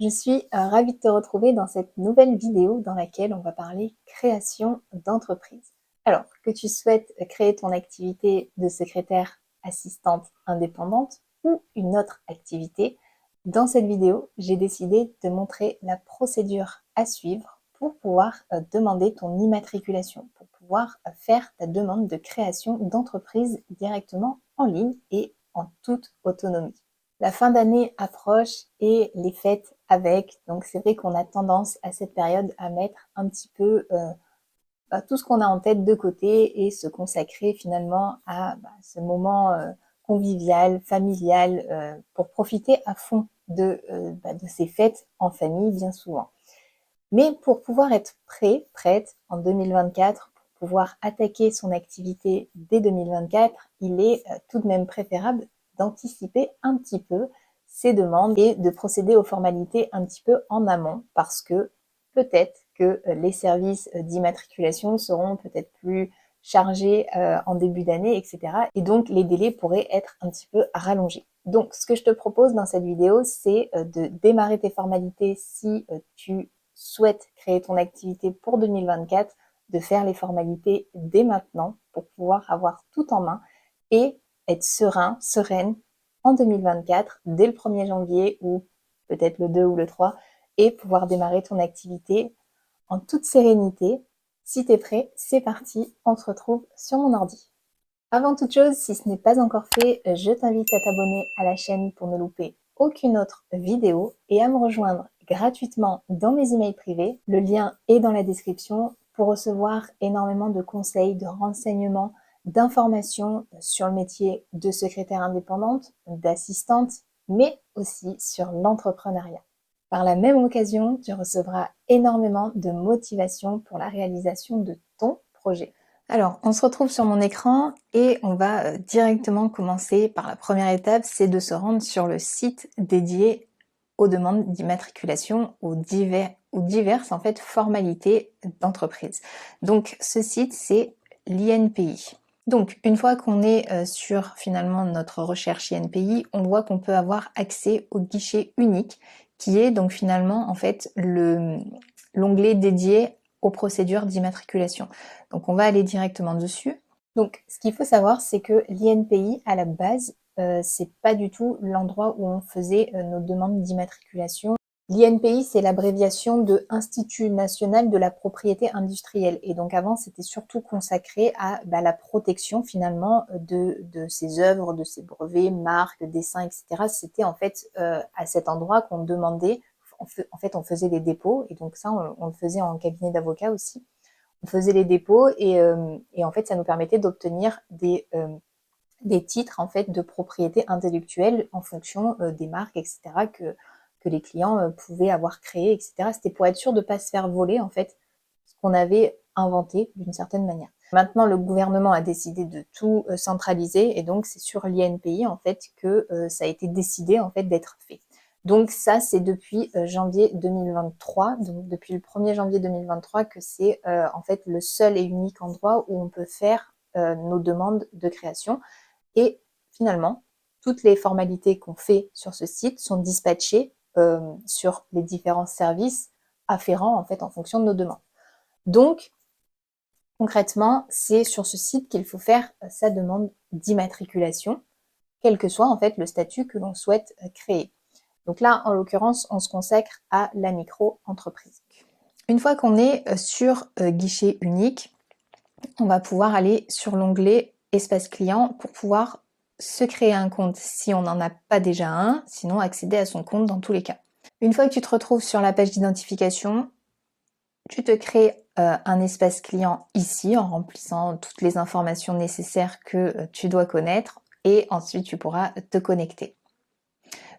Je suis euh, ravie de te retrouver dans cette nouvelle vidéo dans laquelle on va parler création d'entreprise. Alors, que tu souhaites créer ton activité de secrétaire assistante indépendante ou une autre activité, dans cette vidéo, j'ai décidé de montrer la procédure à suivre pour pouvoir euh, demander ton immatriculation, pour pouvoir faire ta demande de création d'entreprise directement en ligne et en toute autonomie. La fin d'année approche et les fêtes avec, donc c'est vrai qu'on a tendance à cette période à mettre un petit peu euh, tout ce qu'on a en tête de côté et se consacrer finalement à bah, ce moment euh, convivial, familial, euh, pour profiter à fond de, bah, de ces fêtes en famille bien souvent. Mais pour pouvoir être prêt, prête en 2024, pour pouvoir attaquer son activité dès 2024, il est tout de même préférable d'anticiper un petit peu ces demandes et de procéder aux formalités un petit peu en amont parce que peut-être que euh, les services euh, d'immatriculation seront peut-être plus chargés euh, en début d'année, etc. Et donc les délais pourraient être un petit peu rallongés. Donc ce que je te propose dans cette vidéo, c'est de démarrer tes formalités si tu souhaites créer ton activité pour 2024, de faire les formalités dès maintenant pour pouvoir avoir tout en main et être serein, sereine en 2024, dès le 1er janvier ou peut-être le 2 ou le 3, et pouvoir démarrer ton activité en toute sérénité. Si tu es prêt, c'est parti, on se retrouve sur mon ordi. Avant toute chose, si ce n'est pas encore fait, je t'invite à t'abonner à la chaîne pour ne louper aucune autre vidéo et à me rejoindre gratuitement dans mes emails privés. Le lien est dans la description pour recevoir énormément de conseils, de renseignements, d'informations sur le métier de secrétaire indépendante, d'assistante, mais aussi sur l'entrepreneuriat. Par la même occasion, tu recevras énormément de motivation pour la réalisation de ton projet. Alors, on se retrouve sur mon écran et on va euh, directement commencer par la première étape, c'est de se rendre sur le site dédié aux demandes d'immatriculation, aux, divers, aux diverses en fait formalités d'entreprise. Donc, ce site, c'est l'INPI. Donc, une fois qu'on est euh, sur finalement notre recherche INPI, on voit qu'on peut avoir accès au guichet unique, qui est donc finalement en fait l'onglet dédié aux procédures d'immatriculation. Donc, on va aller directement dessus. Donc, ce qu'il faut savoir, c'est que l'INPI, à la base, euh, c'est pas du tout l'endroit où on faisait euh, nos demandes d'immatriculation L'INPI, c'est l'abréviation de Institut national de la propriété industrielle. Et donc avant, c'était surtout consacré à bah, la protection finalement de, de ces œuvres, de ces brevets, marques, dessins, etc. C'était en fait euh, à cet endroit qu'on demandait, en, fait on faisait les dépôts, et donc ça on, le faisait en cabinet d'avocat aussi. On faisait les dépôts et, euh, en fait ça nous permettait d'obtenir des, euh, des titres en fait de propriété intellectuelle en fonction des marques, etc. que les clients euh, pouvaient avoir créé, etc. C'était pour être sûr de ne pas se faire voler, en fait, ce qu'on avait inventé d'une certaine manière. Maintenant, le gouvernement a décidé de tout euh, centraliser et donc c'est sur l'INPI en fait que euh, ça a été décidé en fait d'être fait. Donc ça, c'est depuis janvier 2023, donc depuis le 1er janvier 2023 que c'est en fait le seul et unique endroit où on peut faire nos demandes de création. Et finalement, toutes les formalités qu'on fait sur ce site sont dispatchées euh, sur les différents services afférents en fait en fonction de nos demandes. Donc concrètement, c'est sur ce site qu'il faut faire euh, sa demande d'immatriculation, quel que soit en fait le statut que l'on souhaite euh, créer. Donc là, en l'occurrence, on se consacre à la micro-entreprise. Une fois qu'on est sur guichet unique, on va pouvoir aller sur l'onglet espace client pour pouvoir se créer un compte si on n'en a pas déjà un, sinon accéder à son compte dans tous les cas. Une fois que tu te retrouves sur la page d'identification, tu te crées euh, un espace client ici en remplissant toutes les informations nécessaires que euh, tu dois connaître et ensuite tu pourras te connecter.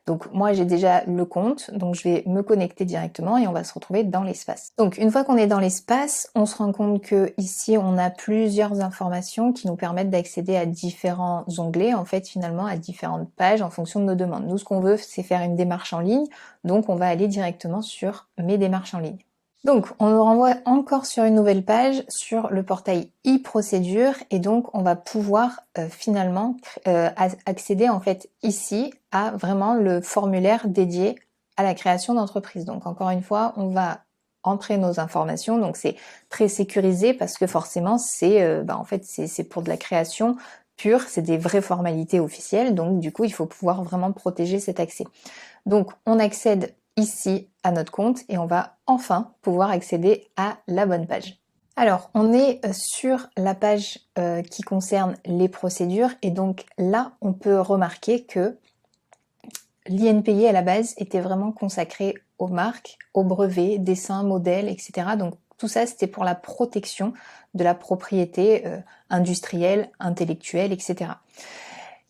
Donc moi j'ai déjà le compte, donc je vais me connecter directement et on va se retrouver dans l'espace. Donc une fois qu'on est dans l'espace, on se rend compte que ici on a plusieurs informations qui nous permettent d'accéder à différents onglets, en fait finalement à différentes pages en fonction de nos demandes. Nous ce qu'on veut c'est faire une démarche en ligne, donc on va aller directement sur mes démarches en ligne. Donc, on nous renvoie encore sur une nouvelle page sur le portail e-procédure et donc on va pouvoir euh, finalement euh, accéder en fait ici à vraiment le formulaire dédié à la création d'entreprise. Donc encore une fois, on va entrer nos informations. Donc c'est très sécurisé parce que forcément c'est euh, bah, en fait c'est pour de la création pure, c'est des vraies formalités officielles. Donc du coup il faut pouvoir vraiment protéger cet accès. Donc on accède ici à notre compte et on va enfin pouvoir accéder à la bonne page. Alors, on est euh, sur la page euh, qui concerne les procédures et donc là, on peut remarquer que l'INPI à la base était vraiment consacré aux marques, aux brevets, dessins, modèles, etc. Donc tout ça, c'était pour la protection de la propriété euh, industrielle, intellectuelle, etc.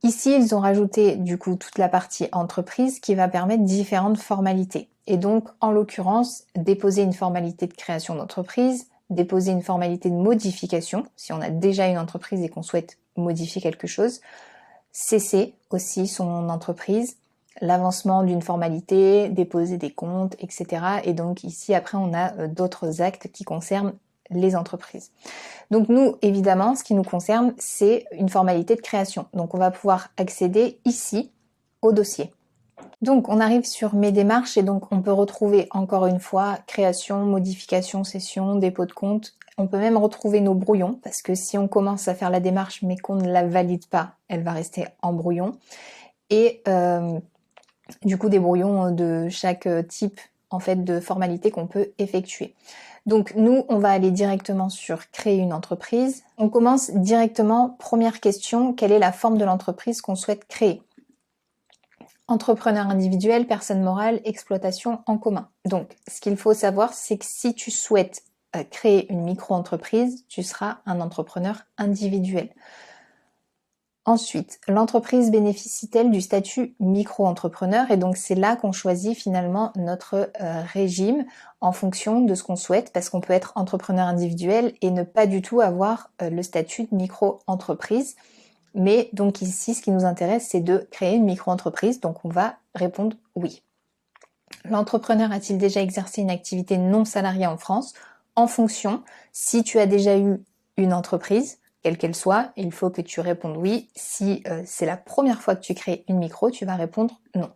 Ici, ils ont rajouté du coup toute la partie entreprise qui va permettre différentes formalités. Et donc, en l'occurrence, déposer une formalité de création d'entreprise, déposer une formalité de modification, si on a déjà une entreprise et qu'on souhaite modifier quelque chose, cesser aussi son entreprise, l'avancement d'une formalité, déposer des comptes, etc. Et donc ici, après, on a euh, d'autres actes qui concernent les entreprises. Donc nous, évidemment, ce qui nous concerne, c'est une formalité de création. Donc on va pouvoir accéder ici au dossier. Donc on arrive sur mes démarches et donc on peut retrouver encore une fois création, modification, session, dépôt de compte. On peut même retrouver nos brouillons parce que si on commence à faire la démarche mais qu'on ne la valide pas, elle va rester en brouillon. Et euh, du coup des brouillons de chaque type en fait de formalité qu'on peut effectuer. Donc nous, on va aller directement sur créer une entreprise. On commence directement, première question, quelle est la forme de l'entreprise qu'on souhaite créer? Entrepreneur individuel, personne morale, exploitation en commun. Donc ce qu'il faut savoir, c'est que si tu souhaites euh, créer une micro-entreprise, tu seras un entrepreneur individuel. Ensuite, l'entreprise bénéficie-t-elle du statut micro-entrepreneur Et donc c'est là qu'on choisit finalement notre euh, régime en fonction de ce qu'on souhaite, parce qu'on peut être entrepreneur individuel et ne pas du tout avoir euh, le statut de micro-entreprise. Mais donc ici, ce qui nous intéresse, c'est de créer une micro-entreprise, donc on va répondre oui. L'entrepreneur a-t-il déjà exercé une activité non salariée en France? En fonction, si tu as déjà eu une entreprise, quelle qu'elle soit, il faut que tu répondes oui. Si euh, c'est la première fois que tu crées une micro, tu vas répondre non.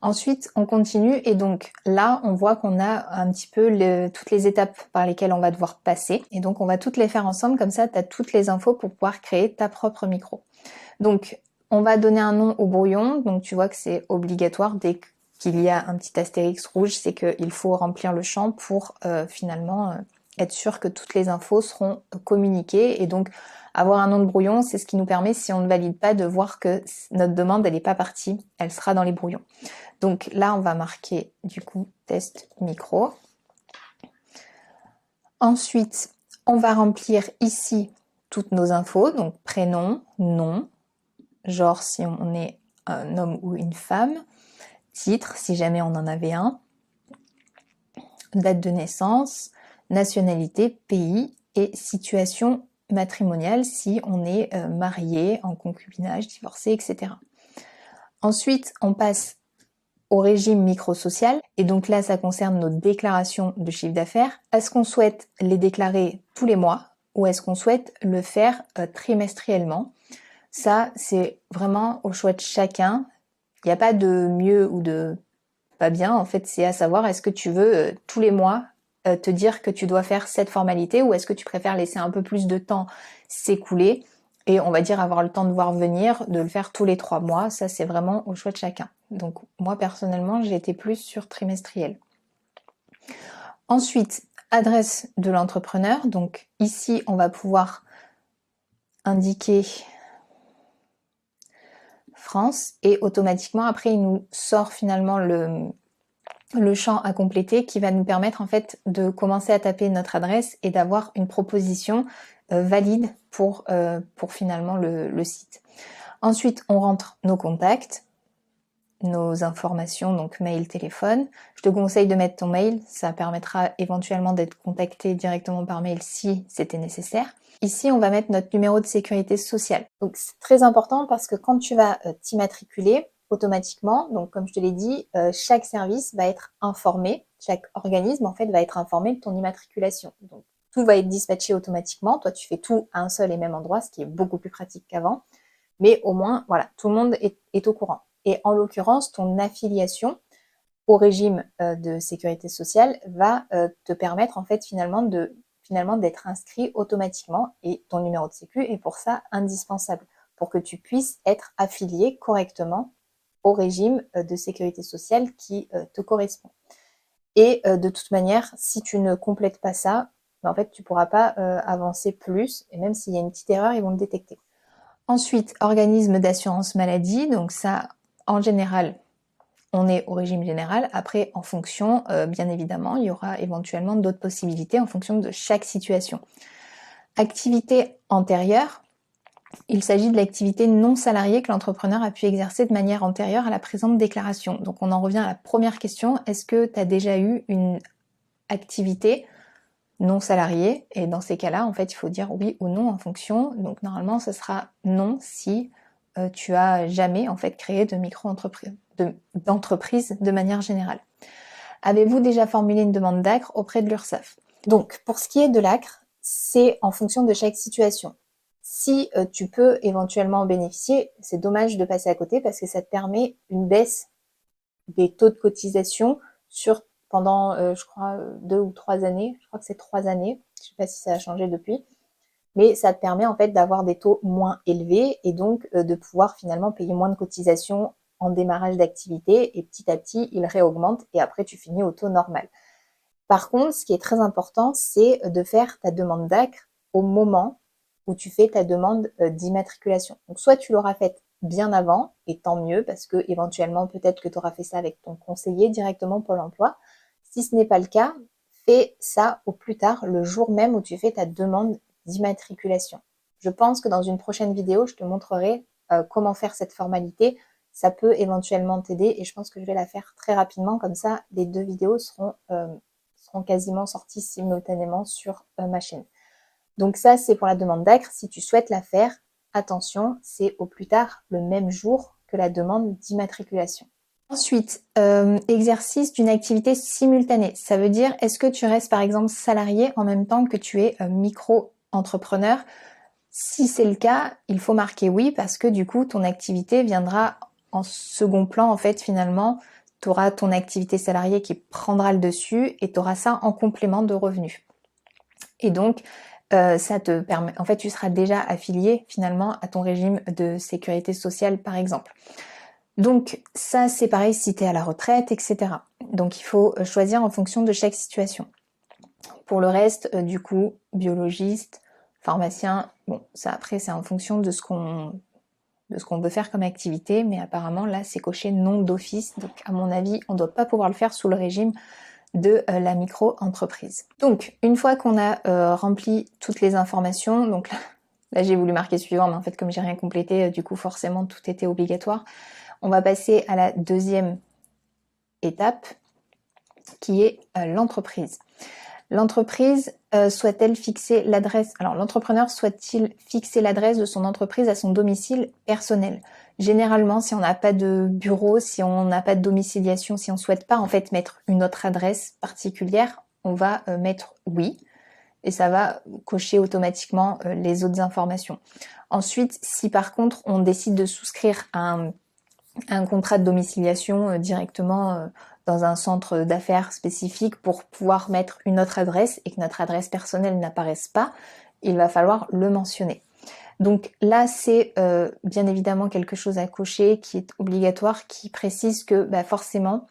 Ensuite, on continue et donc là, on voit qu'on a un petit peu toutes les étapes par lesquelles on va devoir passer. Et donc, on va toutes les faire ensemble, comme ça, tu as toutes les infos pour pouvoir créer ta propre micro. Donc, on va donner un nom au brouillon. Donc, tu vois que c'est obligatoire dès qu'il y a un petit astérix rouge, c'est qu'il faut remplir le champ pour euh, finalement euh, être sûr que toutes les infos seront communiquées et donc avoir un nom de brouillon, c'est ce qui nous permet, si on ne valide pas, de voir que notre demande, elle n'est pas partie, elle sera dans les brouillons. Donc là, on va marquer du coup test micro. Ensuite, on va remplir ici toutes nos infos, donc prénom, nom, genre si on est un homme ou une femme, titre si jamais on en avait un, date de naissance, nationalité, pays et situation matrimoniale si on est euh, marié, en concubinage, divorcé, etc. Ensuite, on passe au régime microsocial et donc là, ça concerne nos déclarations de chiffre d'affaires. Est-ce qu'on souhaite les déclarer tous les mois ou est-ce qu'on souhaite le faire euh, trimestriellement? Ça, c'est vraiment au choix de chacun. Il n'y a pas de mieux ou de pas bien. En fait, c'est à savoir est-ce que tu veux euh, tous les mois te dire que tu dois faire cette formalité ou est-ce que tu préfères laisser un peu plus de temps s'écouler et on va dire avoir le temps de voir venir, de le faire tous les trois mois. Ça, c'est vraiment au choix de chacun. Donc moi, personnellement, j'ai été plus sur trimestriel. Ensuite, adresse de l'entrepreneur. Donc ici, on va pouvoir indiquer France et automatiquement après il nous sort finalement le, le champ à compléter qui va nous permettre en fait de commencer à taper notre adresse et d'avoir une proposition euh, valide pour, euh, pour finalement le, site. Ensuite, on rentre nos contacts, nos informations, donc mail, téléphone. Je te conseille de mettre ton mail, ça permettra éventuellement d'être contacté directement par mail si c'était nécessaire. Ici, on va mettre notre numéro de sécurité sociale. Donc c'est très important parce que quand tu vas euh, t'immatriculer, automatiquement. Donc, comme je te l'ai dit, euh, chaque service va être informé, chaque organisme en fait va être informé de ton immatriculation. Donc, tout va être dispatché automatiquement. Toi, tu fais tout à un seul et même endroit, ce qui est beaucoup plus pratique qu'avant. Mais au moins, voilà, tout le monde est, au courant. Et en l'occurrence, ton affiliation au régime de sécurité sociale va te permettre en fait finalement de finalement d'être inscrit automatiquement et ton numéro de sécu est pour ça indispensable pour que tu puisses être affilié correctement au régime euh, de sécurité sociale qui euh, te correspond. Et euh, de toute manière, si tu ne complètes pas ça, ben, en fait, tu pourras pas avancer plus. Et même s'il y a une petite erreur, ils vont le détecter. Ensuite, organisme d'assurance maladie. Donc ça, en général, on est au régime général. Après, en fonction, bien évidemment, il y aura éventuellement d'autres possibilités en fonction de chaque situation. Activité antérieure, il s'agit de l'activité non salariée que l'entrepreneur a pu exercer de manière antérieure à la présente déclaration. Donc on en revient à la première question, est-ce que tu as déjà eu une activité non salariée? Et dans ces cas-là, en fait, il faut dire oui ou non en fonction. Donc normalement, ce sera non si euh, tu as jamais en fait créé de micro-entreprise, d'entreprise de, manière générale. Avez-vous déjà formulé une demande d'ACRE auprès de l'URSSAF? Donc pour ce qui est de l'ACRE, c'est en fonction de chaque situation. Si euh, tu peux éventuellement en bénéficier, c'est dommage de passer à côté parce que ça te permet une baisse des taux de cotisation sur pendant, euh, je crois, deux ou trois années. Je crois que c'est trois années. Je sais pas si ça a changé depuis. Mais ça te permet en fait d'avoir des taux moins élevés et donc euh, de pouvoir finalement payer moins de cotisation en démarrage d'activité et petit à petit, il réaugmente et après tu finis au taux normal. Par contre, ce qui est très important, c'est de faire ta demande d'ACRE au moment où tu fais ta demande euh, d'immatriculation. Donc soit tu l'auras faite bien avant, et tant mieux, parce que éventuellement peut-être que tu auras fait ça avec ton conseiller directement pour l'emploi. Si ce n'est pas le cas, fais ça au plus tard, le jour même où tu fais ta demande d'immatriculation. Je pense que dans une prochaine vidéo, je te montrerai euh, comment faire cette formalité. Ça peut éventuellement t'aider et je pense que je vais la faire très rapidement. Comme ça, les deux vidéos seront, euh, seront quasiment sorties simultanément sur ma chaîne. Donc ça, c'est pour la demande d'ACRE. Si tu souhaites la faire, attention, c'est au plus tard le même jour que la demande d'immatriculation. Ensuite, euh, exercice d'une activité simultanée. Ça veut dire, est-ce que tu restes par exemple salarié en même temps que tu es euh, micro-entrepreneur? Si c'est le cas, il faut marquer oui parce que du coup, ton activité viendra en second plan en fait finalement. Tu auras ton activité salariée qui prendra le dessus et tu auras ça en complément de revenus. Et donc, euh, ça te permet, en fait, tu seras déjà affilié finalement à ton régime de sécurité sociale, par exemple. Donc ça, c'est pareil si tu es à la retraite, etc. Donc il faut euh, choisir en fonction de chaque situation. Pour le reste, euh, du coup, biologiste, pharmacien, bon, ça après c'est en fonction de ce qu'on de ce qu'on veut faire comme activité, mais apparemment là c'est coché non d'office, donc à mon avis on ne doit pas pouvoir le faire sous le régime de euh, la micro-entreprise. Donc, une fois qu'on a euh, rempli toutes les informations, donc là, j'ai voulu marquer suivant, mais en fait, comme j'ai rien complété, euh, du coup, forcément, tout était obligatoire. On va passer à la deuxième étape, qui est l'entreprise. L'entreprise souhaite-t-elle fixer l'adresse Alors l'entrepreneur souhaite-t-il fixer l'adresse de son entreprise à son domicile personnel? Généralement, si on n'a pas de bureau, si on n'a pas de domiciliation, si on souhaite pas en fait mettre une autre adresse particulière, on va euh, mettre oui et ça va cocher automatiquement euh, les autres informations. Ensuite, si par contre on décide de souscrire un, contrat de domiciliation euh, directement dans un centre d'affaires spécifique pour pouvoir mettre une autre adresse et que notre adresse personnelle n'apparaisse pas, il va falloir le mentionner. Donc là, c'est euh, bien évidemment quelque chose à cocher qui est obligatoire, qui précise que bah, forcément,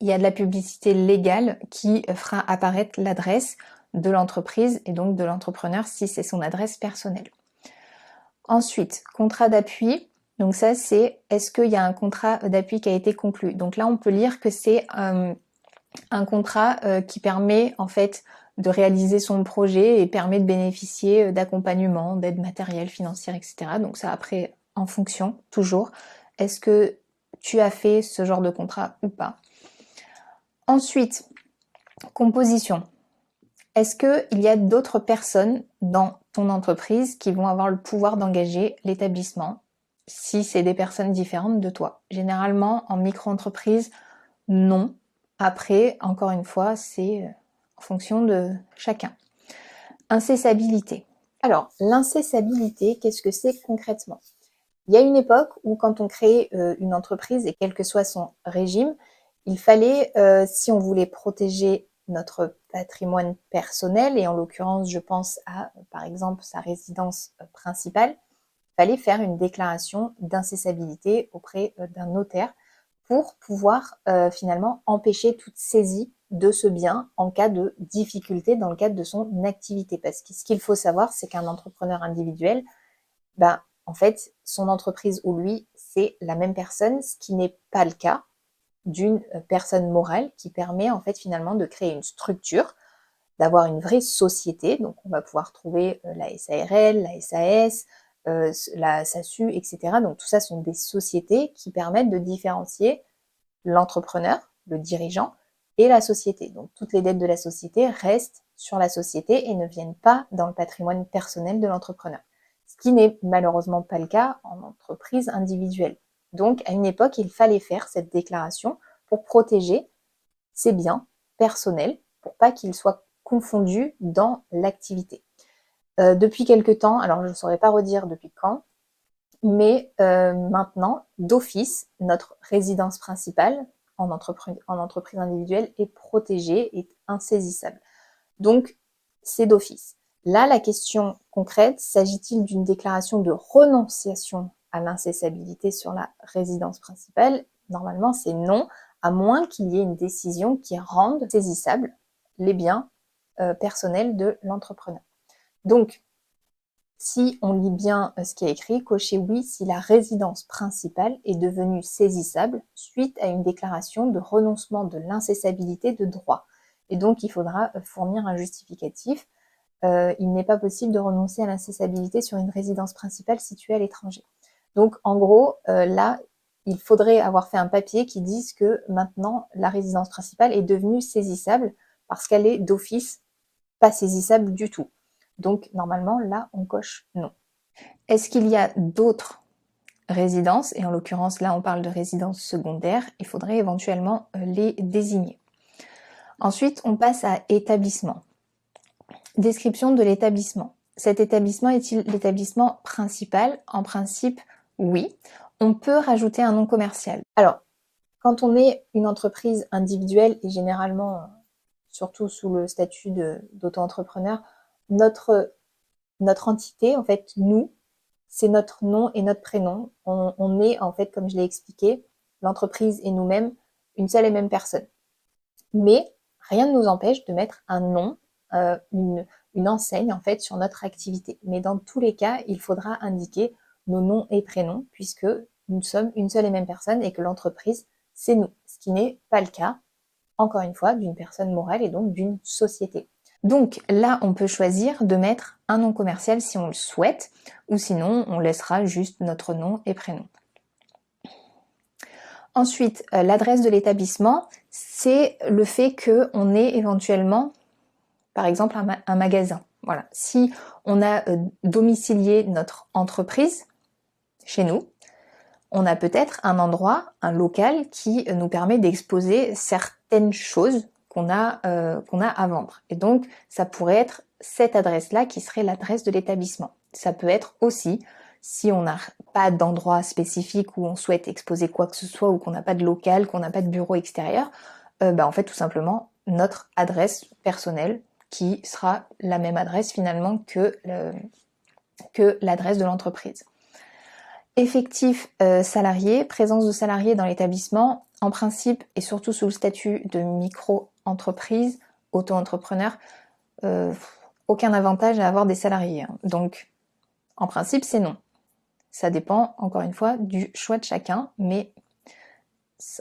il y a de la publicité légale qui fera apparaître l'adresse de l'entreprise et donc de l'entrepreneur si c'est son adresse personnelle. Ensuite, contrat d'appui. Donc ça, c'est est-ce qu'il y a un contrat d'appui qui a été conclu? Donc là, on peut lire que c'est euh, un contrat euh, qui permet en fait de réaliser son projet et permet de bénéficier euh, d'accompagnement, d'aide matérielle, financière, etc. Donc ça après en fonction, toujours. Est-ce que tu as fait ce genre de contrat ou pas? Ensuite, composition. Est-ce qu'il y a d'autres personnes dans ton entreprise qui vont avoir le pouvoir d'engager l'établissement si c'est des personnes différentes de toi? Généralement, en micro-entreprise, non. Après, encore une fois, c'est euh, en fonction de chacun. Incessabilité. Alors, l'incessabilité, qu'est-ce que c'est concrètement? Il y a une époque où quand on crée euh, une entreprise, et quel que soit son régime, il fallait, euh, si on voulait protéger notre patrimoine personnel, et en l'occurrence, je pense à, par exemple, sa résidence principale, il fallait faire une déclaration d'incessabilité auprès euh, d'un notaire pour pouvoir finalement empêcher toute saisie de ce bien en cas de difficulté dans le cadre de son activité. Parce que ce qu'il faut savoir, c'est qu'un entrepreneur individuel, ben, en fait, son entreprise ou lui, c'est la même personne, ce qui n'est pas le cas d'une personne morale qui permet en fait finalement de créer une structure, d'avoir une vraie société. Donc on va pouvoir trouver euh, la SARL, la SAS, euh, la SASU, etc. Donc tout ça sont des sociétés qui permettent de différencier l'entrepreneur, le dirigeant, et la société. Donc toutes les dettes de la société restent sur la société et ne viennent pas dans le patrimoine personnel de l'entrepreneur. Ce qui n'est malheureusement pas le cas en entreprise individuelle. Donc à une époque, il fallait faire cette déclaration pour protéger ses biens personnels, pour pas qu'ils soient confondus dans l'activité. Euh, depuis quelque temps, alors je ne saurais pas redire depuis quand, mais euh, maintenant, d'office, notre résidence principale, en, entreprise individuelle est protégée, est insaisissable. Donc, c'est d'office. Là, la question concrète, s'agit-il d'une déclaration de renonciation à l'incessabilité sur la résidence principale? Normalement, c'est non, à moins qu'il y ait une décision qui rende saisissables les biens euh, personnels de l'entrepreneur. Donc, si on lit bien euh, ce qui est écrit, cochez oui si la résidence principale est devenue saisissable suite à une déclaration de renoncement de l'incessabilité de droit. Et donc, il faudra euh, fournir un justificatif. Euh, il n'est pas possible de renoncer à l'incessabilité sur une résidence principale située à l'étranger. Donc, en gros, là, il faudrait avoir fait un papier qui dise que maintenant, la résidence principale est devenue saisissable parce qu'elle est d'office pas saisissable du tout. Donc normalement, là, on coche non. Est-ce qu'il y a d'autres résidences? Et en l'occurrence, là, on parle de résidences secondaires. Il faudrait éventuellement euh, les désigner. Ensuite, on passe à établissement. Description de l'établissement. Cet établissement est-il l'établissement principal? En principe, oui. On peut rajouter un nom commercial. Alors, quand on est une entreprise individuelle et généralement, surtout sous le statut d'auto-entrepreneur, notre, notre entité, en fait, nous, c'est notre nom et notre prénom. On, est, en fait, comme je l'ai expliqué, l'entreprise et nous-mêmes, une seule et même personne. Mais rien ne nous empêche de mettre un nom, euh, une, une enseigne, en fait, sur notre activité. Mais dans tous les cas, il faudra indiquer nos noms et prénoms, puisque nous sommes une seule et même personne et que l'entreprise, c'est nous. Ce qui n'est pas le cas, encore une fois, d'une personne morale et donc d'une société. Donc là, on peut choisir de mettre un nom commercial si on le souhaite, ou sinon on laissera juste notre nom et prénom. Ensuite, euh, l'adresse de l'établissement, c'est le fait qu'on ait éventuellement, par exemple, un, magasin. Voilà. Si on a euh, domicilié notre entreprise chez nous, on a peut-être un endroit, un local qui nous permet d'exposer certaines choses qu'on a, euh, qu'on a à vendre. Et donc, ça pourrait être cette adresse-là qui serait l'adresse de l'établissement. Ça peut être aussi, si on n'a pas d'endroit spécifique où on souhaite exposer quoi que ce soit ou qu'on n'a pas de local, qu'on n'a pas de bureau extérieur, euh, bah, en fait tout simplement notre adresse personnelle qui sera la même adresse finalement que, l'adresse de l'entreprise. Effectif euh, salarié, présence de salariés dans l'établissement, en principe et surtout sous le statut de micro-entreprise, auto-entrepreneur, euh, aucun avantage à avoir des salariés. Hein. Donc, en principe, c'est non. Ça dépend, encore une fois, du choix de chacun, mais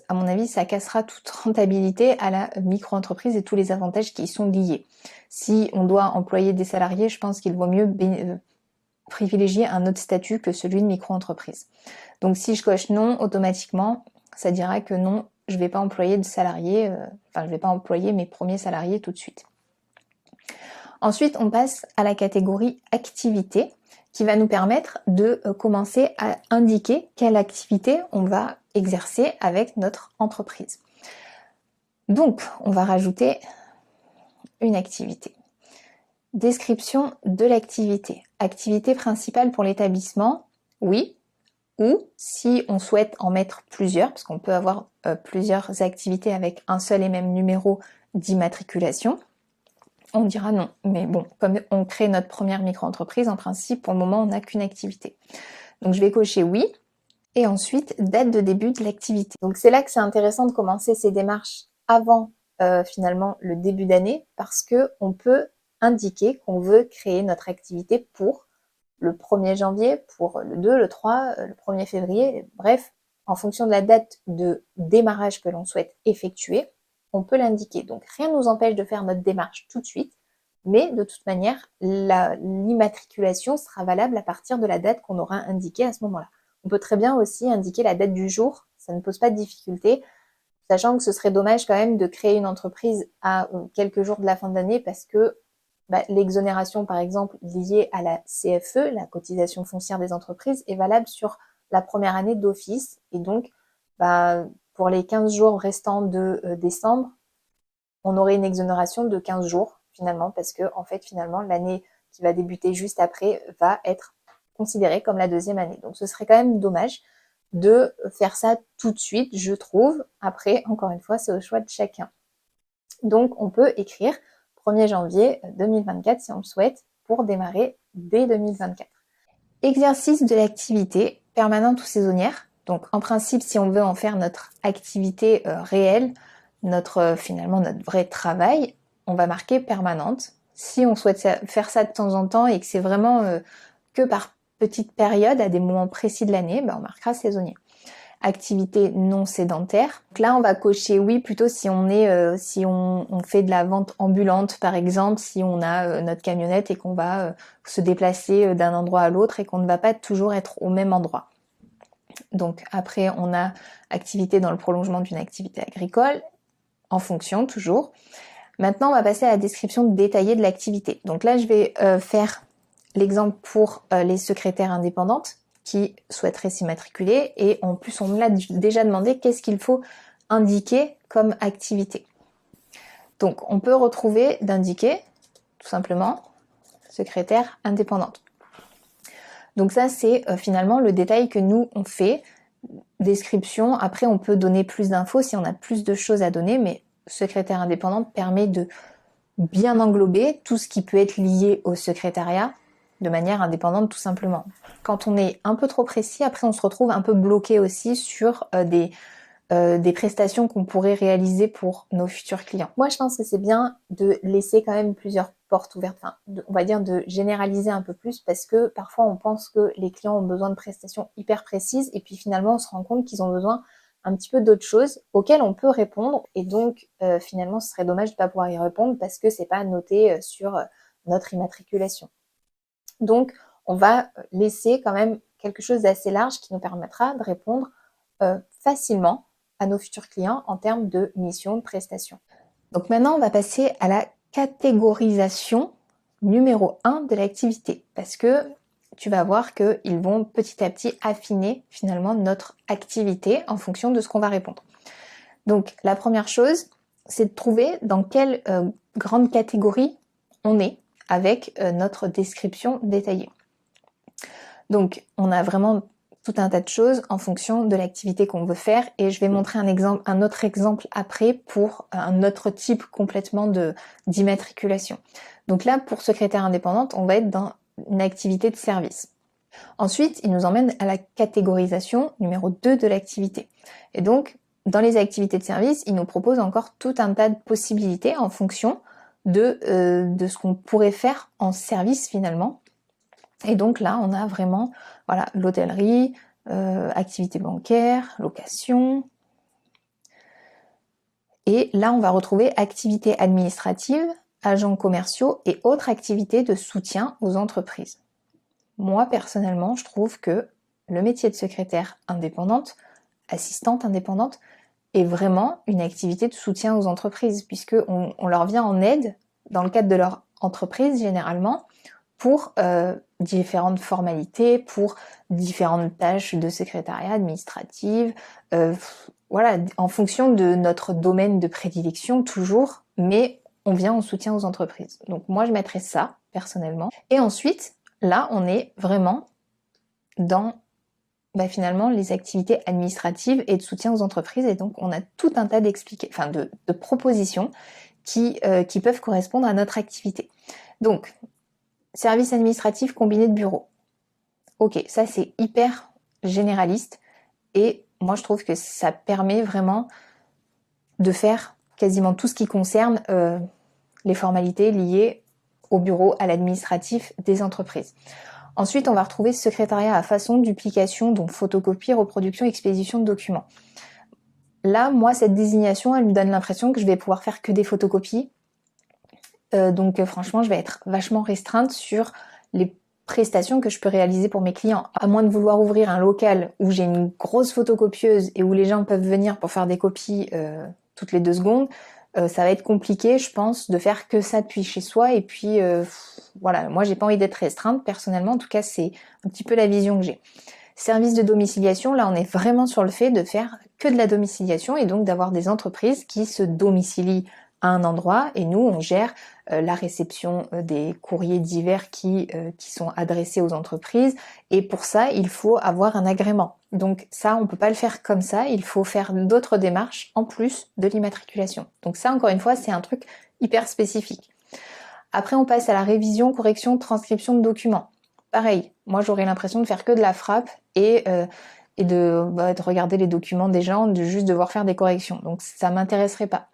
à mon avis, ça cassera toute rentabilité à la micro-entreprise et tous les avantages qui y sont liés. Si on doit employer des salariés, je pense qu'il vaut mieux euh, privilégier un autre statut que celui de micro-entreprise. Donc si je coche non, automatiquement, ça dira que non, je vais pas employer de salariés, euh, enfin je vais pas employer mes premiers salariés tout de suite. Ensuite, on passe à la catégorie activité qui va nous permettre de euh, commencer à indiquer quelle activité on va exercer avec notre entreprise. Donc, on va rajouter une activité. Description de l'activité. Activité principale pour l'établissement, oui, ou si on souhaite en mettre plusieurs, parce qu'on peut avoir euh, plusieurs activités avec un seul et même numéro d'immatriculation, on dira non. Mais bon, comme on crée notre première micro-entreprise, en principe, pour le moment, on n'a qu'une activité. Donc je vais cocher oui. Et ensuite, date de début de l'activité. Donc c'est là que c'est intéressant de commencer ces démarches avant euh, finalement le début d'année parce que on peut indiquer qu'on veut créer notre activité pour le 1er janvier, pour le 2, le 3, euh, le 1er février, bref, en fonction de la date de démarrage que l'on souhaite effectuer, on peut l'indiquer. Donc rien ne nous empêche de faire notre démarche tout de suite, mais de toute manière, l'immatriculation sera valable à partir de la date qu'on aura indiquée à ce moment-là. On peut très bien aussi indiquer la date du jour, ça ne pose pas de difficulté, sachant que ce serait dommage quand même de créer une entreprise à quelques jours de la fin d'année parce que bah, l'exonération, par exemple, liée à la CFE, la cotisation foncière des entreprises, est valable sur la première année d'office. Et donc, bah, pour les 15 jours restants de euh, décembre, on aurait une exonération de 15 jours finalement, parce que en fait, finalement, l'année qui va débuter juste après va être considérée comme la deuxième année. Donc, ce serait quand même dommage de faire ça tout de suite, je trouve. Après, encore une fois, c'est au choix de chacun. Donc, on peut écrire 1er janvier 2024 si on le souhaite pour démarrer dès 2024. Exercice de l'activité permanente ou saisonnière. Donc en principe, si on veut en faire notre activité euh, réelle, notre euh, finalement notre vrai travail, on va marquer permanente. Si on souhaite faire ça de temps en temps et que c'est vraiment euh, que par petite période, à des moments précis de l'année, ben on marquera saisonnier activité non sédentaire. Donc là, on va cocher oui plutôt si on est, euh, si on, fait de la vente ambulante par exemple, si on a euh, notre camionnette et qu'on va euh, se déplacer d'un endroit à l'autre et qu'on ne va pas toujours être au même endroit. Donc après, on a activité dans le prolongement d'une activité agricole, en fonction toujours. Maintenant, on va passer à la description détaillée de l'activité. Donc là, je vais faire l'exemple pour les secrétaires indépendantes qui souhaiteraient s'immatriculer et en plus on me l'a déjà demandé qu'est-ce qu'il faut indiquer comme activité. Donc on peut retrouver d'indiquer tout simplement secrétaire indépendante. Donc ça c'est euh, finalement le détail que nous on fait. Description, après on peut donner plus d'infos si on a plus de choses à donner, mais secrétaire indépendante permet de bien englober tout ce qui peut être lié au secrétariat de manière indépendante tout simplement. Quand on est un peu trop précis, après on se retrouve un peu bloqué aussi sur euh, des, euh, des prestations qu'on pourrait réaliser pour nos futurs clients. Moi je pense que c'est bien de laisser quand même plusieurs portes ouvertes, enfin, on va dire de généraliser un peu plus parce que parfois on pense que les clients ont besoin de prestations hyper précises et puis finalement on se rend compte qu'ils ont besoin un petit peu d'autres choses auxquelles on peut répondre et donc euh, finalement ce serait dommage de ne pas pouvoir y répondre parce que c'est pas noté sur notre immatriculation. Donc, on va laisser quand même quelque chose d'assez large qui nous permettra de répondre euh, facilement à nos futurs clients en termes de mission, de prestation. Donc maintenant, on va passer à la catégorisation numéro 1 de l'activité parce que tu vas voir qu'ils vont petit à petit affiner finalement notre activité en fonction de ce qu'on va répondre. Donc la première chose, c'est de trouver dans quelle euh, grande catégorie on est avec euh, notre description détaillée. Donc on a vraiment tout un tas de choses en fonction de l'activité qu'on veut faire et je vais montrer un exemple, un autre exemple après pour un autre type complètement de d'immatriculation. Donc là, pour secrétaire indépendante, on va être dans une activité de service. Ensuite, il nous emmène à la catégorisation numéro 2 de l'activité. Et donc, dans les activités de service, il nous propose encore tout un tas de possibilités en fonction de, euh, de ce qu'on pourrait faire en service finalement. Et donc là, on a vraiment voilà l'hôtellerie, euh, activité bancaire, location. Et là, on va retrouver activités administratives, agents commerciaux et autres activités de soutien aux entreprises. Moi, personnellement, je trouve que le métier de secrétaire indépendante, assistante indépendante, est vraiment une activité de soutien aux entreprises, puisque on, leur vient en aide dans le cadre de leur entreprise généralement pour euh, différentes formalités, pour différentes tâches de secrétariat administrative, euh, voilà, en fonction de notre domaine de prédilection toujours, mais on vient en soutien aux entreprises. Donc moi je mettrais ça personnellement. Et ensuite, là on est vraiment dans bah, finalement les activités administratives et de soutien aux entreprises. Et donc on a tout un tas enfin de, propositions qui, euh, qui peuvent correspondre à notre activité. Donc, service administratif combiné de bureau. Ok, ça c'est hyper généraliste et moi je trouve que ça permet vraiment de faire quasiment tout ce qui concerne euh, les formalités liées au bureau, à l'administratif des entreprises. Ensuite, on va retrouver secrétariat à façon, duplication, donc photocopie, reproduction, expédition de documents. Là, moi, cette désignation, elle me donne l'impression que je vais pouvoir faire que des photocopies. Euh, donc, euh, franchement, je vais être vachement restreinte sur les prestations que je peux réaliser pour mes clients. À moins de vouloir ouvrir un local où j'ai une grosse photocopieuse et où les gens peuvent venir pour faire des copies euh, toutes les deux secondes, euh, ça va être compliqué, je pense, de faire que ça depuis chez soi. Et puis, euh, voilà, moi, j'ai pas envie d'être restreinte. Personnellement, en tout cas, c'est un petit peu la vision que j'ai. Service de domiciliation, là, on est vraiment sur le fait de faire que de la domiciliation et donc d'avoir des entreprises qui se domicilient un endroit et nous on gère euh, la réception euh, des courriers divers qui, euh, qui sont adressés aux entreprises et pour ça il faut avoir un agrément. Donc ça on peut pas le faire comme ça, il faut faire d'autres démarches en plus de l'immatriculation. Donc ça encore une fois c'est un truc hyper spécifique. Après on passe à la révision, correction, transcription de documents. Pareil, moi j'aurais l'impression de faire que de la frappe et de, bah, de, regarder les documents des gens, de juste devoir faire des corrections. Donc ça m'intéresserait pas.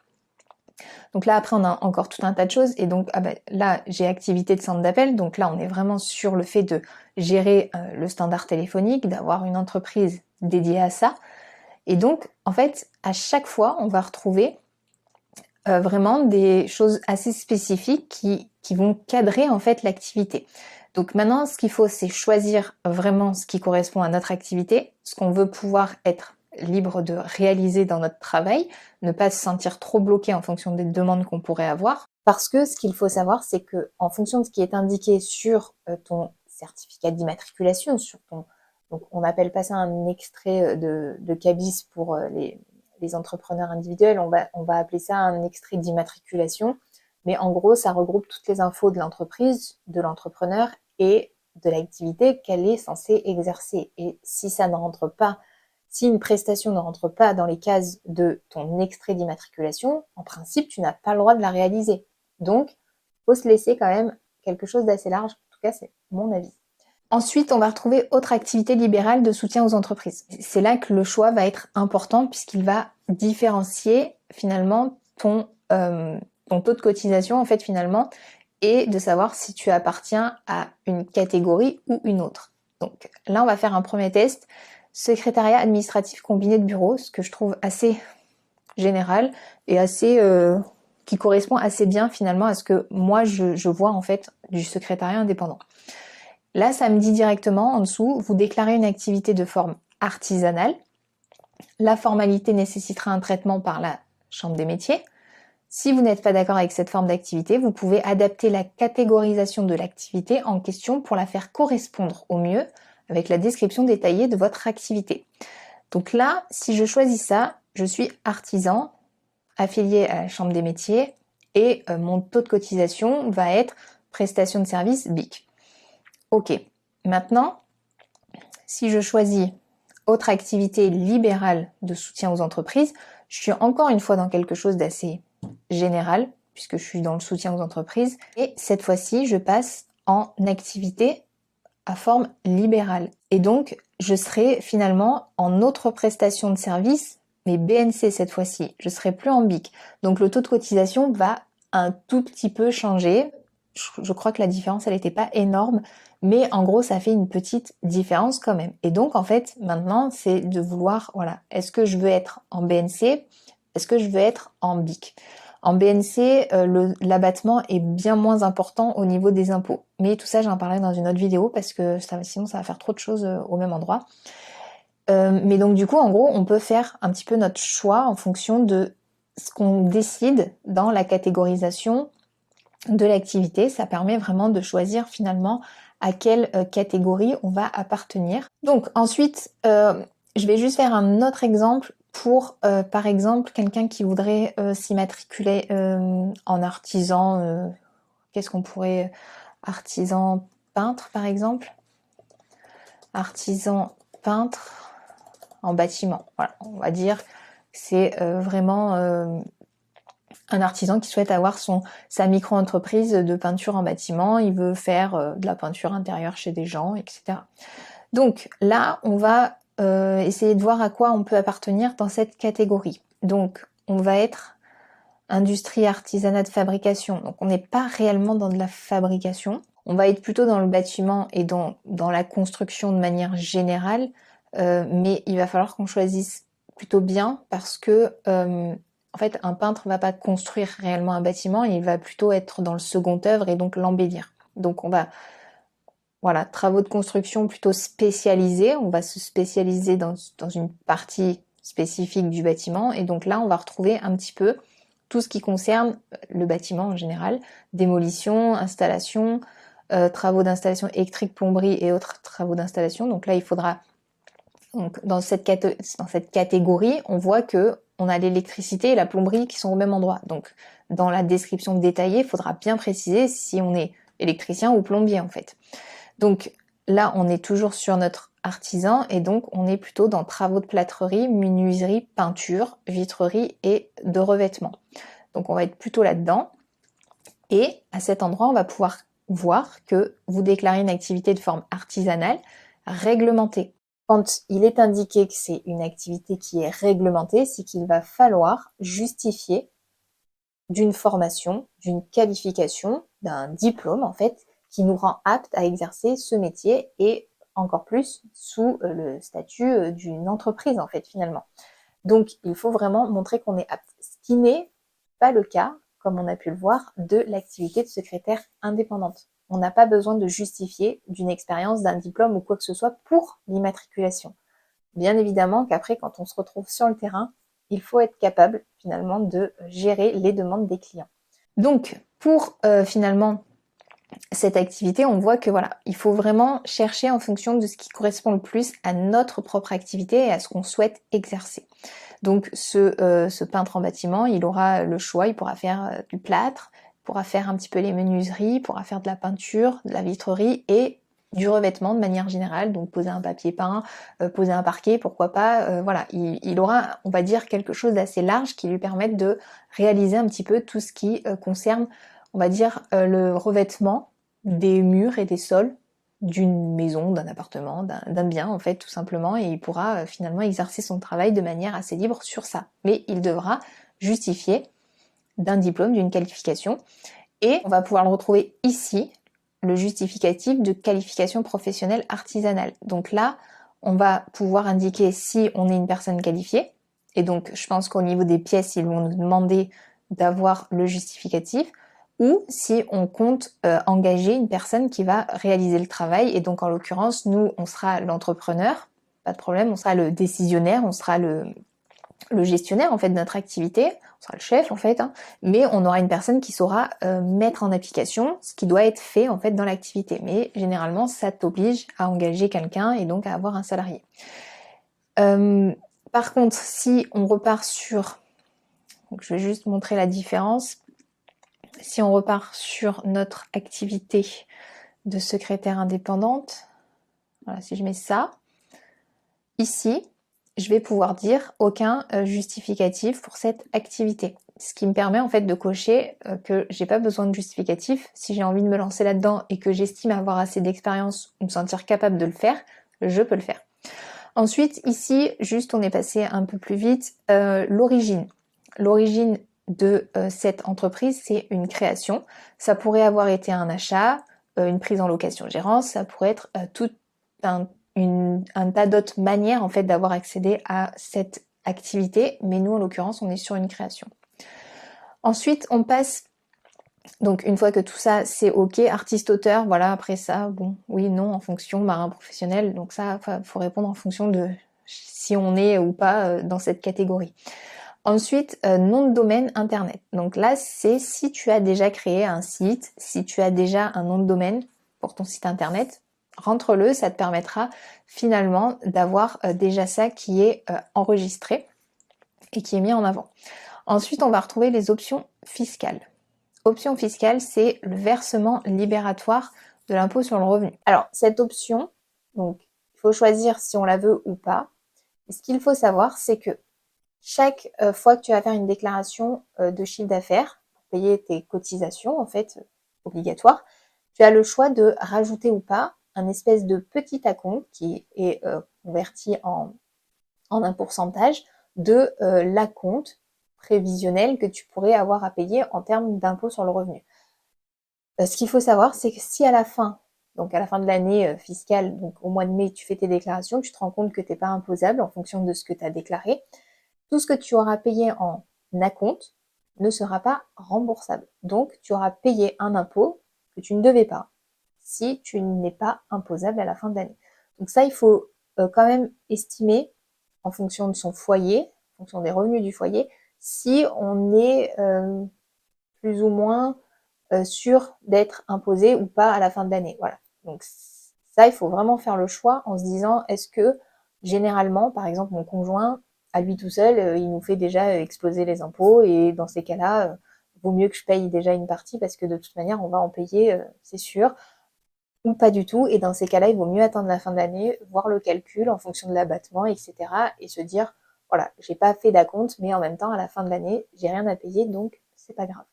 Donc là, après, on a encore tout un tas de choses. Et donc ah ben, là, j'ai activité de centre d'appel. Donc là, on est vraiment sur le fait de gérer euh, le standard téléphonique, d'avoir une entreprise dédiée à ça. Et donc, en fait, à chaque fois, on va retrouver euh, vraiment des choses assez spécifiques qui, qui vont cadrer en fait l'activité. Donc maintenant, ce qu'il faut, c'est choisir vraiment ce qui correspond à notre activité, ce qu'on veut pouvoir être libre de réaliser dans notre travail, ne pas se sentir trop bloqué en fonction des demandes qu'on pourrait avoir. Parce que ce qu'il faut savoir, c'est que en fonction de ce qui est indiqué sur euh, ton certificat d'immatriculation, sur ton, donc on appelle pas ça un extrait euh, de, de cabis pour euh, les, les, entrepreneurs individuels, on va, on va appeler ça un extrait d'immatriculation. Mais en gros, ça regroupe toutes les infos de l'entreprise, de l'entrepreneur et de l'activité qu'elle est censée exercer. Et si ça ne rentre pas si une prestation ne rentre pas dans les cases de ton extrait d'immatriculation, en principe, tu n'as pas le droit de la réaliser. Donc, faut se laisser quand même quelque chose d'assez large. En tout cas, c'est mon avis. Ensuite, on va retrouver autre activité libérale de soutien aux entreprises. C'est là que le choix va être important puisqu'il va différencier finalement ton, euh, ton taux de cotisation en fait finalement et de savoir si tu appartiens à une catégorie ou une autre. Donc là, on va faire un premier test secrétariat administratif combiné de bureau, ce que je trouve assez général et assez euh, qui correspond assez bien finalement à ce que moi je, je, vois en fait du secrétariat indépendant. Là, ça me dit directement en dessous, vous déclarez une activité de forme artisanale. La formalité nécessitera un traitement par la Chambre des métiers. Si vous n'êtes pas d'accord avec cette forme d'activité, vous pouvez adapter la catégorisation de l'activité en question pour la faire correspondre au mieux avec la description détaillée de votre activité. Donc là, si je choisis ça, je suis artisan, affilié à la Chambre des métiers, et euh, mon taux de cotisation va être prestation de service BIC. Ok, maintenant, si je choisis autre activité libérale de soutien aux entreprises, je suis encore une fois dans quelque chose d'assez général, puisque je suis dans le soutien aux entreprises, et cette fois-ci, je passe en activité à forme libérale. Et donc, je serai finalement en autre prestation de service, mais BNC cette fois-ci. Je serai plus en BIC. Donc, le taux de cotisation va un tout petit peu changer. Je, crois que la différence, elle n'était pas énorme, mais en gros, ça fait une petite différence quand même. Et donc, en fait, maintenant, c'est de vouloir, voilà, est-ce que je veux être en BNC Est-ce que je veux être en BIC en BNC, euh, l'abattement est bien moins important au niveau des impôts. Mais tout ça, j'en parlerai dans une autre vidéo parce que sinon ça va faire trop de choses euh, au même endroit. Euh, mais donc du coup, en gros, on peut faire un petit peu notre choix en fonction de ce qu'on décide dans la catégorisation de l'activité. Ça permet vraiment de choisir finalement à quelle catégorie on va appartenir. Donc ensuite, je vais juste faire un autre exemple pour, euh, par exemple, quelqu'un qui voudrait euh, s'immatriculer euh, en artisan, qu'est-ce qu'on pourrait... Artisan peintre, par exemple? Artisan peintre en bâtiment. Voilà, on va dire c'est vraiment un artisan qui souhaite avoir son sa micro-entreprise de peinture en bâtiment, il veut faire euh, de la peinture intérieure chez des gens, etc. Donc là, on va euh, essayer de voir à quoi on peut appartenir dans cette catégorie. Donc on va être industrie, artisanat de fabrication. Donc on n'est pas réellement dans de la fabrication. On va être plutôt dans le bâtiment et dans, dans la construction de manière générale, euh, mais il va falloir qu'on choisisse plutôt bien parce que en fait, un peintre va pas construire réellement un bâtiment, il va plutôt être dans le second œuvre et donc l'embellir. Donc on va, voilà, travaux de construction plutôt spécialisés, on va se spécialiser dans, une partie spécifique du bâtiment et donc là on va retrouver un petit peu tout ce qui concerne le bâtiment en général, démolition, installation, euh, travaux d'installation électrique, plomberie et autres travaux d'installation. Donc là il faudra donc dans cette, dans cette catégorie, on voit que on a l'électricité et la plomberie qui sont au même endroit. Donc, dans la description détaillée, il faudra bien préciser si on est électricien ou plombier en fait. Donc là, on est toujours sur notre artisan et donc on est plutôt dans travaux de plâtrerie, menuiserie, peinture, vitrerie et de revêtement. Donc on va être plutôt là-dedans. Et à cet endroit, on va pouvoir voir que vous déclarez une activité de forme artisanale réglementée. Quand il est indiqué que c'est une activité qui est réglementée, c'est qu'il va falloir justifier d'une formation, d'une qualification, d'un diplôme en fait, qui nous rend apte à exercer ce métier et encore plus sous euh, le statut euh, d'une entreprise en fait finalement. Donc il faut vraiment montrer qu'on est apte, ce qui n'est pas le cas, comme on a pu le voir, de l'activité de secrétaire indépendante. On n'a pas besoin de justifier d'une expérience, d'un diplôme ou quoi que ce soit pour l'immatriculation. Bien évidemment qu'après, quand on se retrouve sur le terrain, il faut être capable finalement de gérer les demandes des clients. Donc, pour euh, finalement cette activité, on voit que voilà, il faut vraiment chercher en fonction de ce qui correspond le plus à notre propre activité et à ce qu'on souhaite exercer. Donc ce, euh, peintre en bâtiment, il aura le choix, il pourra faire euh, du plâtre, pourra faire un petit peu les menuiseries, pourra faire de la peinture, de la vitrerie et du revêtement de manière générale, donc poser un papier peint, euh, poser un parquet, pourquoi pas, voilà, il, aura, on va dire, quelque chose d'assez large qui lui permette de réaliser un petit peu tout ce qui concerne, on va dire, le revêtement des murs et des sols d'une maison, d'un appartement, d'un bien en fait tout simplement, et il pourra finalement exercer son travail de manière assez libre sur ça. Mais il devra justifier d'un diplôme, d'une qualification. Et on va pouvoir le retrouver ici, le justificatif de qualification professionnelle artisanale. Donc là, on va pouvoir indiquer si on est une personne qualifiée. Et donc, je pense qu'au niveau des pièces, ils vont nous demander d'avoir le justificatif ou si on compte euh, engager une personne qui va réaliser le travail. Et donc, en l'occurrence, nous, on sera l'entrepreneur, pas de problème, on sera le décisionnaire, on sera le, gestionnaire en fait de notre activité, on sera le chef en fait, hein, mais on aura une personne qui saura euh, mettre en application ce qui doit être fait en fait dans l'activité. Mais généralement, ça t'oblige à engager quelqu'un et donc à avoir un salarié. Euh, par contre, si on repart sur, je vais juste montrer la différence. Si on repart sur notre activité de secrétaire indépendante, voilà, si je mets ça, ici, je vais pouvoir dire aucun euh, justificatif pour cette activité. Ce qui me permet en fait de cocher euh, que j'ai pas besoin de justificatif. Si j'ai envie de me lancer là-dedans et que j'estime avoir assez d'expérience ou me sentir capable de le faire, je peux le faire. Ensuite, ici, juste on est passé un peu plus vite, euh, l'origine. L'origine de cette entreprise, c'est une création. Ça pourrait avoir été un achat, une prise en location gérance, ça pourrait être tout un un tas d'autres manières en fait d'avoir accédé à cette activité, mais nous en l'occurrence on est sur une création. Ensuite on passe donc une fois que tout ça c'est ok, artiste-auteur, voilà après ça, bon oui, non en fonction, marin professionnel, donc ça faut répondre en fonction de si on est ou pas euh, dans cette catégorie. Ensuite, euh, nom de domaine internet. Donc là, c'est si tu as déjà créé un site, si tu as déjà un nom de domaine pour ton site internet, rentre-le, ça te permettra finalement d'avoir euh, déjà ça qui est euh, enregistré et qui est mis en avant. Ensuite, on va retrouver les options fiscales. Option fiscale, c'est le versement libératoire de l'impôt sur le revenu. Alors, cette option, donc, il faut choisir si on la veut ou pas. Ce qu'il faut savoir, c'est que chaque euh, fois que tu vas faire une déclaration euh, de chiffre d'affaires pour payer tes cotisations, en fait, obligatoires, tu as le choix de rajouter ou pas un espèce de petit acompte qui est converti en, un pourcentage de l'acompte prévisionnel que tu pourrais avoir à payer en termes d'impôt sur le revenu. Euh, ce qu'il faut savoir, c'est que si à la fin, donc à la fin de l'année euh, fiscale, donc au mois de mai, tu fais tes déclarations, tu te rends compte que tu n'es pas imposable en fonction de ce que tu as déclaré, tout ce que tu auras payé en acompte ne sera pas remboursable. Donc, tu auras payé un impôt que tu ne devais pas si tu n'es pas imposable à la fin de l'année. Donc ça, il faut euh, quand même estimer en fonction de son foyer, en fonction des revenus du foyer, si on est plus ou moins euh, sûr d'être imposé ou pas à la fin de l'année. Voilà. Donc ça, il faut vraiment faire le choix en se disant est-ce que généralement, par exemple, mon conjoint, à lui tout seul, euh, il nous fait déjà exploser les impôts et dans ces cas-là, euh, vaut mieux que je paye déjà une partie parce que de toute manière, on va en payer, c'est sûr, ou pas du tout. Et dans ces cas-là, il vaut mieux attendre la fin de l'année, voir le calcul en fonction de l'abattement, etc. et se dire voilà, j'ai pas fait d'acompte, mais en même temps, à la fin de l'année, j'ai rien à payer, donc c'est pas grave.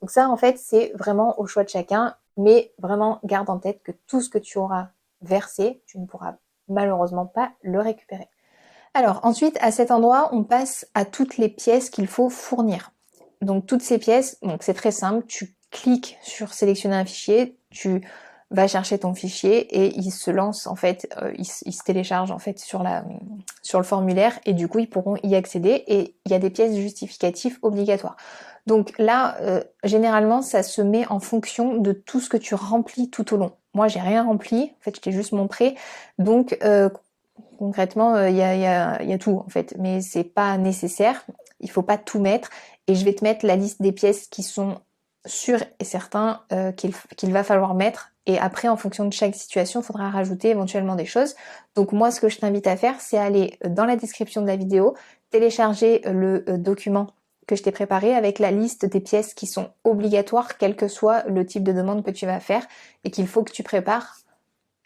Donc ça, en fait, c'est vraiment au choix de chacun, mais vraiment garde en tête que tout ce que tu auras versé, tu ne pourras malheureusement pas le récupérer. Alors ensuite, à cet endroit, on passe à toutes les pièces qu'il faut fournir. Donc toutes ces pièces, donc c'est très simple, tu cliques sur sélectionner un fichier, tu vas chercher ton fichier et il se lance en fait, euh, il, se télécharge en fait sur la sur le formulaire et du coup ils pourront y accéder et il y a des pièces justificatives obligatoires. Donc là, euh, généralement, ça se met en fonction de tout ce que tu remplis tout au long. Moi, j'ai rien rempli. En fait, je t'ai juste montré. Donc, euh, concrètement, il y, a, tout en fait, mais c'est pas nécessaire. Il faut pas tout mettre. Et je vais te mettre la liste des pièces qui sont sûres et certains qu'il va falloir mettre et après, en fonction de chaque situation, il faudra rajouter éventuellement des choses. Donc moi, ce que je t'invite à faire, c'est aller dans la description de la vidéo, télécharger le euh, document que je t'ai préparé avec la liste des pièces qui sont obligatoires, quel que soit le type de demande que tu vas faire et qu'il faut que tu prépares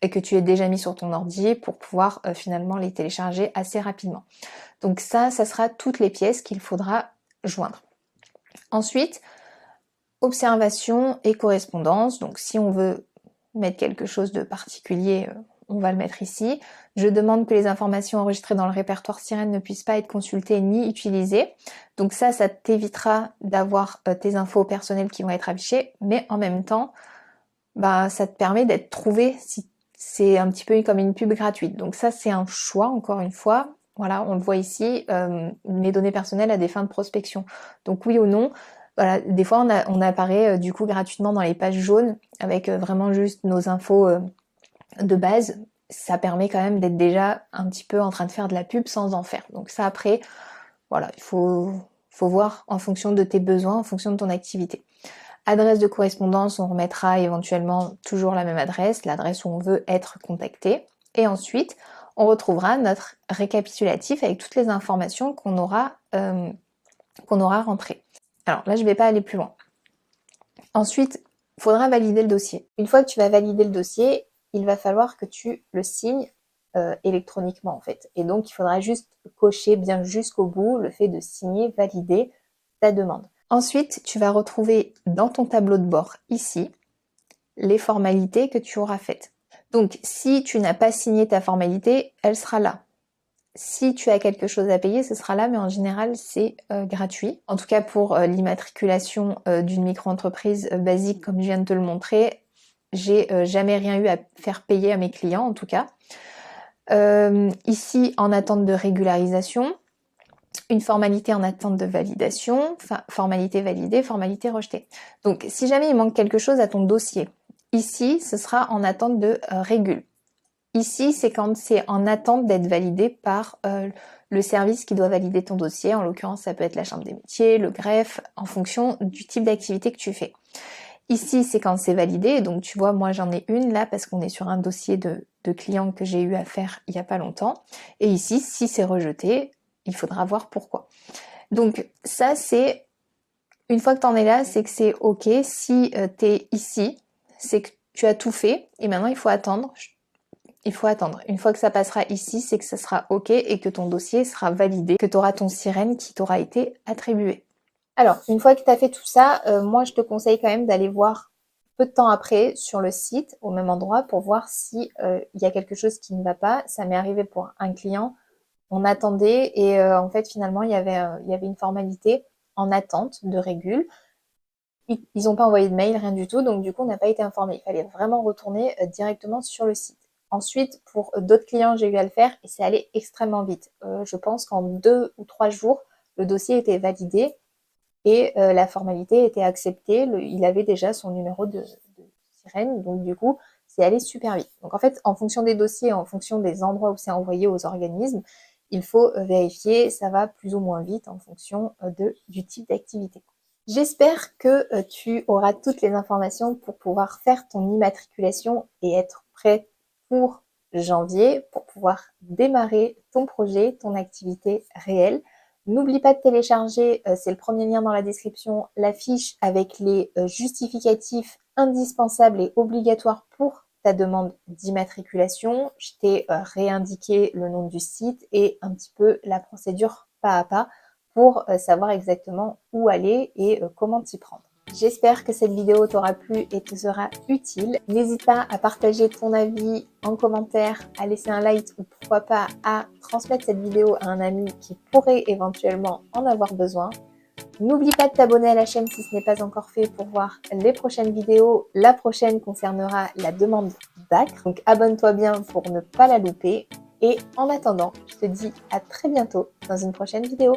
et que tu aies déjà mis sur ton ordi pour pouvoir euh, finalement les télécharger assez rapidement. Donc ça, ça sera toutes les pièces qu'il faudra joindre. Ensuite, observation et correspondance. Donc si on veut mettre quelque chose de particulier, euh, on va le mettre ici. Je demande que les informations enregistrées dans le répertoire sirène ne puissent pas être consultées ni utilisées. Donc ça, ça t'évitera d'avoir euh, tes infos personnelles qui vont être affichées, mais en même temps, bah, ça te permet d'être trouvé si c'est un petit peu comme une pub gratuite. Donc ça, c'est un choix, encore une fois. Voilà, on le voit ici, euh, mes données personnelles à des fins de prospection. Donc oui ou non, voilà, des fois on, apparaît euh, du coup gratuitement dans les pages jaunes avec euh, vraiment juste nos infos de base. Ça permet quand même d'être déjà un petit peu en train de faire de la pub sans en faire. Donc ça après, voilà, il faut voir en fonction de tes besoins, en fonction de ton activité. Adresse de correspondance, on remettra éventuellement toujours la même adresse, l'adresse où on veut être contacté. Et ensuite, on retrouvera notre récapitulatif avec toutes les informations qu'on aura, qu'on aura rentrées. Alors là, je ne vais pas aller plus loin. Ensuite, il faudra valider le dossier. Une fois que tu vas valider le dossier, il va falloir que tu le signes euh, électroniquement en fait. Et donc, il faudra juste cocher bien jusqu'au bout le fait de signer, valider ta demande. Ensuite, tu vas retrouver dans ton tableau de bord ici les formalités que tu auras faites. Donc, si tu n'as pas signé ta formalité, elle sera là. Si tu as quelque chose à payer, ce sera là, mais en général, c'est euh, gratuit. En tout cas, pour euh, l'immatriculation euh, d'une micro-entreprise basique, comme je viens de te le montrer, j'ai jamais rien eu à faire payer à mes clients, en tout cas. ici, en attente de régularisation, une formalité en attente de validation, formalité validée, formalité rejetée. Donc, si jamais il manque quelque chose à ton dossier, ici, ce sera en attente de régule. Ici, c'est quand c'est en attente d'être validé par euh, le service qui doit valider ton dossier. En l'occurrence, ça peut être la chambre des métiers, le greffe, en fonction du type d'activité que tu fais. Ici, c'est quand c'est validé. Donc, tu vois, moi, j'en ai une là parce qu'on est sur un dossier de, de clients que j'ai eu à faire il n'y a pas longtemps. Et ici, si c'est rejeté, il faudra voir pourquoi. Donc, ça, c'est une fois que tu en es là, c'est que c'est OK. Si euh, tu es ici, c'est que tu as tout fait et maintenant il faut attendre il faut attendre. Une fois que ça passera ici, c'est que ça sera OK et que ton dossier sera validé, que tu auras ton sirène qui t'aura été attribué. Alors, une fois que tu as fait tout ça, euh, moi je te conseille quand même d'aller voir peu de temps après sur le site, au même endroit, pour voir si euh, il y a quelque chose qui ne va pas. Ça m'est arrivé pour un client. On attendait et euh, en fait finalement il y avait il y avait une formalité en attente de régule ils n'ont pas envoyé de mail, rien du tout, donc du coup on n'a pas été informé. Il fallait vraiment retourner euh, directement sur le site. Ensuite, pour euh, d'autres clients, j'ai eu à le faire et c'est allé extrêmement vite. Euh, je pense qu'en deux ou trois jours, le dossier était validé et la formalité était acceptée. il avait déjà son numéro de, de sirène, donc du coup, c'est allé super vite. Donc en fait, en fonction des dossiers, en fonction des endroits où c'est envoyé aux organismes, il faut vérifier, ça va plus ou moins vite en fonction de, du type d'activité. J'espère que euh, tu auras toutes les informations pour pouvoir faire ton immatriculation et être prêt pour janvier pour pouvoir démarrer ton projet, ton activité réelle. N'oublie pas de télécharger, euh, c'est le premier lien dans la description, la fiche avec les euh, justificatifs indispensables et obligatoires pour ta demande d'immatriculation. Je t'ai réindiqué le nom du site et un petit peu la procédure pas à pas pour euh, savoir exactement où aller et euh, comment t'y prendre. J'espère que cette vidéo t'aura plu et te sera utile. N'hésite pas à partager ton avis en commentaire, à laisser un like ou pourquoi pas à transmettre cette vidéo à un ami qui pourrait éventuellement en avoir besoin. N'oublie pas de t'abonner à la chaîne si ce n'est pas encore fait pour voir les prochaines vidéos. La prochaine concernera la demande d'ACRE, donc abonne-toi bien pour ne pas la louper. Et en attendant, je te dis à très bientôt dans une prochaine vidéo.